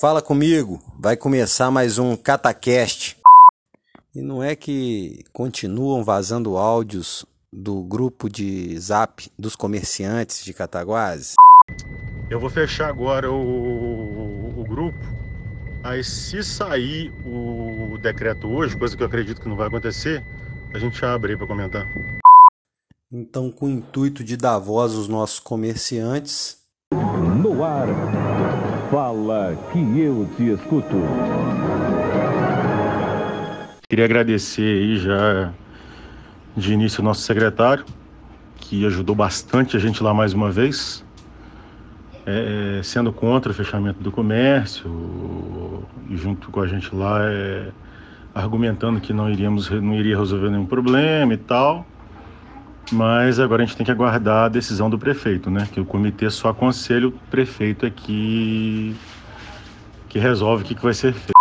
Fala comigo, vai começar mais um Catacast. E não é que continuam vazando áudios do grupo de zap dos comerciantes de Cataguases? Eu vou fechar agora o, o, o grupo. Aí se sair o decreto hoje, coisa que eu acredito que não vai acontecer, a gente abre aí para comentar. Então, com o intuito de dar voz aos nossos comerciantes. No ar, fala que eu te escuto. Queria agradecer aí já de início o nosso secretário, que ajudou bastante a gente lá mais uma vez, é, sendo contra o fechamento do comércio e junto com a gente lá é, argumentando que não iríamos não iria resolver nenhum problema e tal. Mas agora a gente tem que aguardar a decisão do prefeito, né? Que o comitê só aconselha o prefeito aqui que resolve o que, que vai ser feito.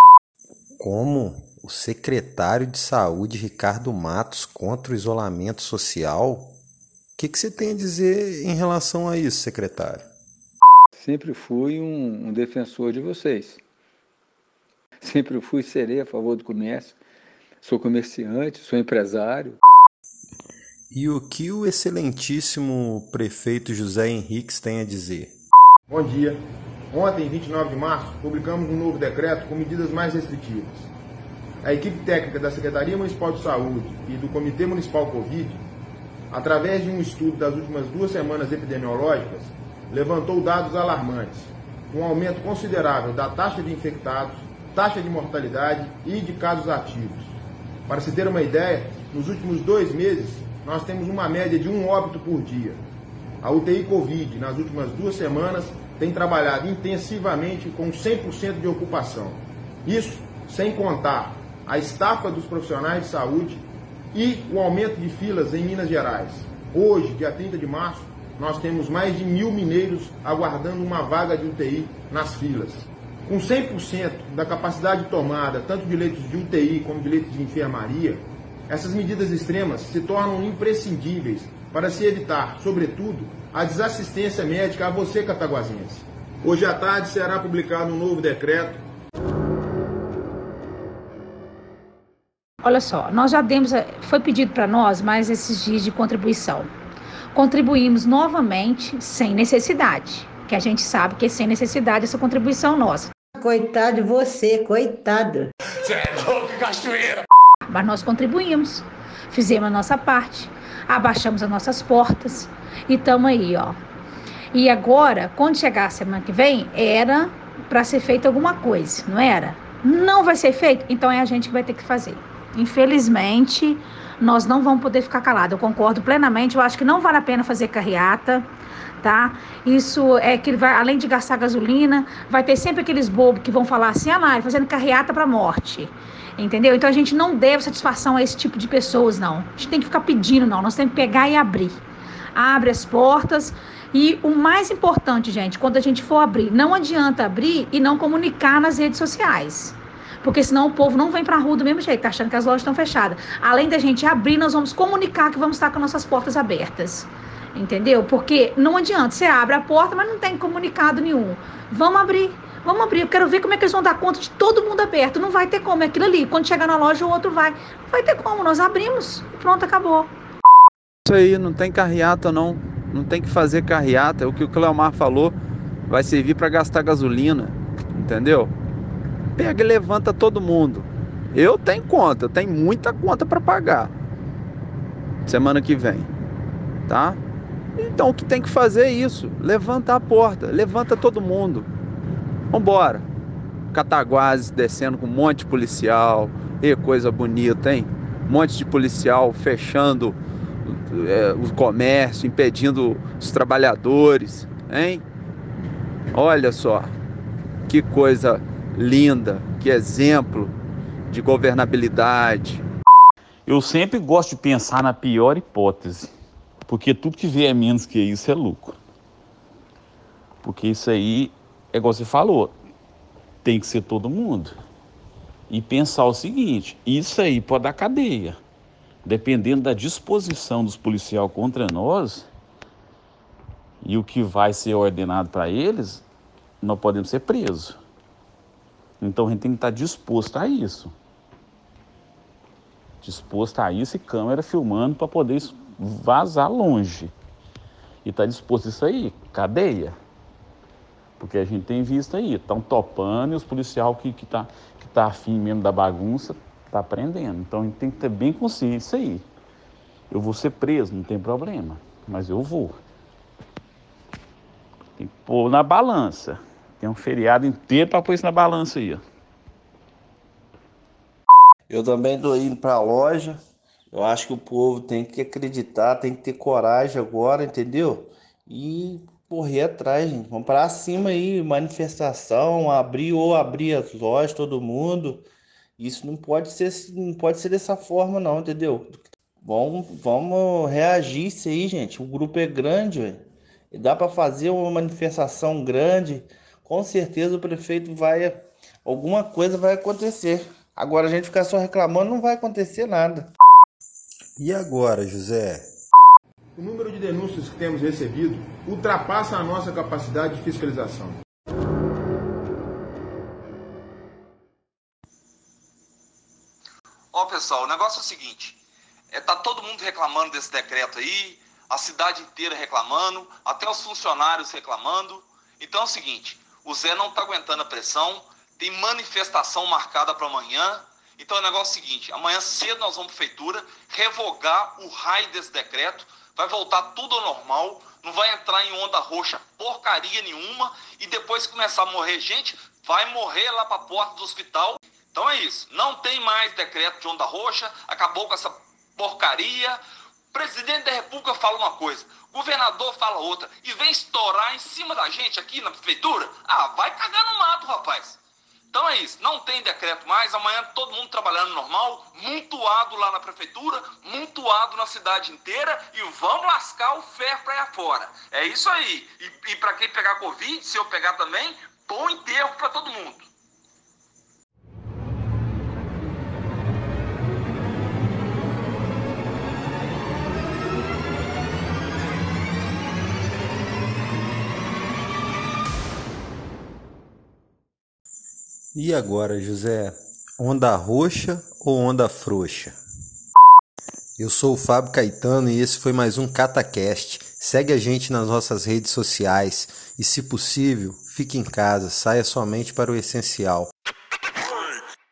Como o secretário de saúde Ricardo Matos contra o isolamento social? O que, que você tem a dizer em relação a isso, secretário? Sempre fui um, um defensor de vocês. Sempre fui serei a favor do comércio. Sou comerciante, sou empresário. E o que o excelentíssimo prefeito José Henriques tem a dizer? Bom dia. Ontem, 29 de março, publicamos um novo decreto com medidas mais restritivas a equipe técnica da Secretaria Municipal de Saúde e do Comitê Municipal Covid, através de um estudo das últimas duas semanas epidemiológicas, levantou dados alarmantes, um aumento considerável da taxa de infectados, taxa de mortalidade e de casos ativos. Para se ter uma ideia, nos últimos dois meses, nós temos uma média de um óbito por dia. A UTI Covid, nas últimas duas semanas, tem trabalhado intensivamente com 100% de ocupação. Isso sem contar a estafa dos profissionais de saúde e o aumento de filas em Minas Gerais. Hoje, dia 30 de março, nós temos mais de mil mineiros aguardando uma vaga de UTI nas filas. Com 100% da capacidade tomada, tanto de leitos de UTI como de leitos de enfermaria, essas medidas extremas se tornam imprescindíveis para se evitar, sobretudo, a desassistência médica a você, cataguasense. Hoje à tarde será publicado um novo decreto Olha só, nós já demos, eh, foi pedido para nós mais esses dias de contribuição. Contribuímos novamente sem necessidade, que a gente sabe que é sem necessidade essa contribuição nossa. Coitado de você, coitado. Você é louco, cachoeira! Mas nós contribuímos, fizemos a nossa parte, abaixamos as nossas portas e estamos aí, ó. E agora, quando chegar a semana que vem, era para ser feita alguma coisa, não era? Não vai ser feito? Então é a gente que vai ter que fazer. Infelizmente, nós não vamos poder ficar calados. Eu concordo plenamente. Eu acho que não vale a pena fazer carreata, tá? Isso é que vai, além de gastar gasolina, vai ter sempre aqueles bobos que vão falar assim, ah, lá, fazendo carreata para morte. Entendeu? Então a gente não deve satisfação a esse tipo de pessoas, não. A gente tem que ficar pedindo, não. Nós temos que pegar e abrir. Abre as portas. E o mais importante, gente, quando a gente for abrir, não adianta abrir e não comunicar nas redes sociais porque senão o povo não vem para a rua do mesmo jeito, tá achando que as lojas estão fechadas. Além da gente abrir, nós vamos comunicar que vamos estar com nossas portas abertas. Entendeu? Porque não adianta, você abre a porta, mas não tem comunicado nenhum. Vamos abrir. Vamos abrir, eu quero ver como é que eles vão dar conta de todo mundo aberto. Não vai ter como, é aquilo ali. Quando chegar na loja, o outro vai. Não vai ter como, nós abrimos pronto, acabou. Isso aí, não tem carreata não. Não tem que fazer carreata. É o que o Cleomar falou. Vai servir para gastar gasolina. Entendeu? Pega e levanta todo mundo. Eu tenho conta, eu tenho muita conta para pagar. Semana que vem, tá? Então o que tem que fazer é isso, levanta a porta, levanta todo mundo. Vambora. Cataguases descendo com um monte de policial, e coisa bonita, hein? Um monte de policial fechando é, o comércio, impedindo os trabalhadores, hein? Olha só, que coisa linda, que exemplo de governabilidade. Eu sempre gosto de pensar na pior hipótese, porque tudo que vier menos que isso é lucro. Porque isso aí, é igual você falou, tem que ser todo mundo. E pensar o seguinte: isso aí pode dar cadeia. Dependendo da disposição dos policiais contra nós e o que vai ser ordenado para eles, nós podemos ser presos. Então a gente tem que estar disposto a isso. Disposto a isso e câmera filmando para poder vazar longe. E está disposto a isso aí, cadeia. Porque a gente tem visto aí, estão topando e os policiais que que tá, que tá afim mesmo da bagunça está prendendo. Então a gente tem que ter bem consciente isso aí. Eu vou ser preso, não tem problema, mas eu vou. Tem que pôr na balança. Tem um feriado inteiro para pôr isso na balança aí. Ó. Eu também tô indo para a loja. Eu acho que o povo tem que acreditar, tem que ter coragem agora, entendeu? E correr atrás, gente. Vamos para cima aí, manifestação, abrir ou abrir as lojas, todo mundo. Isso não pode ser, não pode ser dessa forma, não, entendeu? Vamos, vamos reagir isso aí, gente. O grupo é grande, véio. dá para fazer uma manifestação grande com certeza o prefeito vai. Alguma coisa vai acontecer. Agora a gente ficar só reclamando não vai acontecer nada. E agora, José? O número de denúncias que temos recebido ultrapassa a nossa capacidade de fiscalização. Ó, pessoal, o negócio é o seguinte: é, tá todo mundo reclamando desse decreto aí, a cidade inteira reclamando, até os funcionários reclamando. Então é o seguinte: o Zé não está aguentando a pressão, tem manifestação marcada para amanhã. Então o negócio é o seguinte: amanhã cedo nós vamos para a prefeitura revogar o raio desse decreto, vai voltar tudo ao normal, não vai entrar em onda roxa porcaria nenhuma e depois começar a morrer gente, vai morrer lá para a porta do hospital. Então é isso, não tem mais decreto de onda roxa, acabou com essa porcaria. Presidente da República fala uma coisa, governador fala outra e vem estourar em cima da gente aqui na prefeitura, ah, vai cagar no mato, rapaz. Então é isso, não tem decreto mais, amanhã todo mundo trabalhando normal, mutuado lá na prefeitura, mutuado na cidade inteira e vamos lascar o ferro para fora. É isso aí. E, e para quem pegar Covid, se eu pegar também, bom enterro para todo mundo. E agora, José? Onda roxa ou onda frouxa? Eu sou o Fábio Caetano e esse foi mais um CataCast. Segue a gente nas nossas redes sociais e, se possível, fique em casa, saia somente para o essencial.